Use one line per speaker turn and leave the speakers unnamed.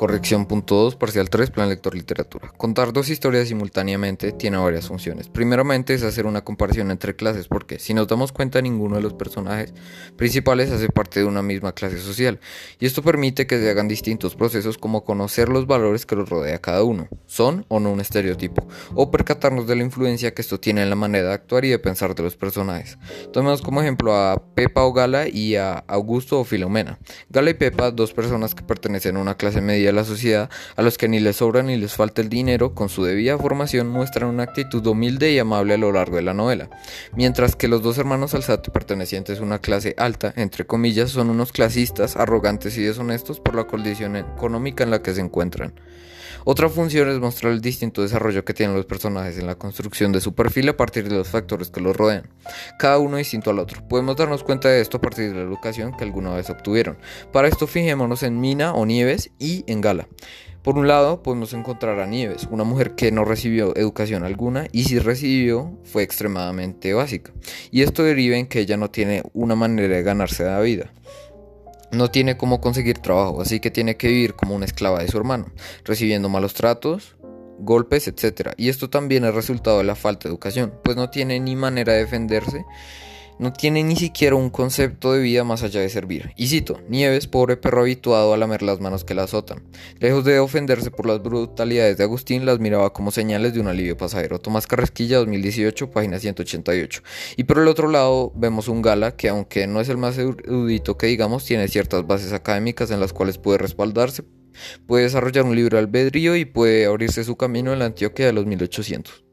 Corrección punto 2, parcial 3, plan lector literatura. Contar dos historias simultáneamente tiene varias funciones. Primeramente es hacer una comparación entre clases porque si nos damos cuenta ninguno de los personajes principales hace parte de una misma clase social y esto permite que se hagan distintos procesos como conocer los valores que los rodea cada uno, son o no un estereotipo, o percatarnos de la influencia que esto tiene en la manera de actuar y de pensar de los personajes. Tomemos como ejemplo a Pepa o Gala y a Augusto o Filomena. Gala y Pepa, dos personas que pertenecen a una clase media la sociedad, a los que ni les sobra ni les falta el dinero, con su debida formación muestran una actitud humilde y amable a lo largo de la novela, mientras que los dos hermanos Alzate pertenecientes a una clase alta, entre comillas, son unos clasistas, arrogantes y deshonestos por la condición económica en la que se encuentran. Otra función es mostrar el distinto desarrollo que tienen los personajes en la construcción de su perfil a partir de los factores que los rodean, cada uno distinto al otro. Podemos darnos cuenta de esto a partir de la educación que alguna vez obtuvieron. Para esto fijémonos en Mina o Nieves y en Gala. Por un lado, podemos encontrar a Nieves, una mujer que no recibió educación alguna y si recibió fue extremadamente básica. Y esto deriva en que ella no tiene una manera de ganarse la vida no tiene cómo conseguir trabajo, así que tiene que vivir como una esclava de su hermano, recibiendo malos tratos, golpes, etc. Y esto también es resultado de la falta de educación, pues no tiene ni manera de defenderse no tiene ni siquiera un concepto de vida más allá de servir. Y cito, Nieves, pobre perro habituado a lamer las manos que la azotan. Lejos de ofenderse por las brutalidades de Agustín, las miraba como señales de un alivio pasajero. Tomás Carrasquilla, 2018, página 188. Y por el otro lado vemos un Gala que aunque no es el más erudito que digamos, tiene ciertas bases académicas en las cuales puede respaldarse, puede desarrollar un libro albedrío y puede abrirse su camino en la Antioquia de los 1800.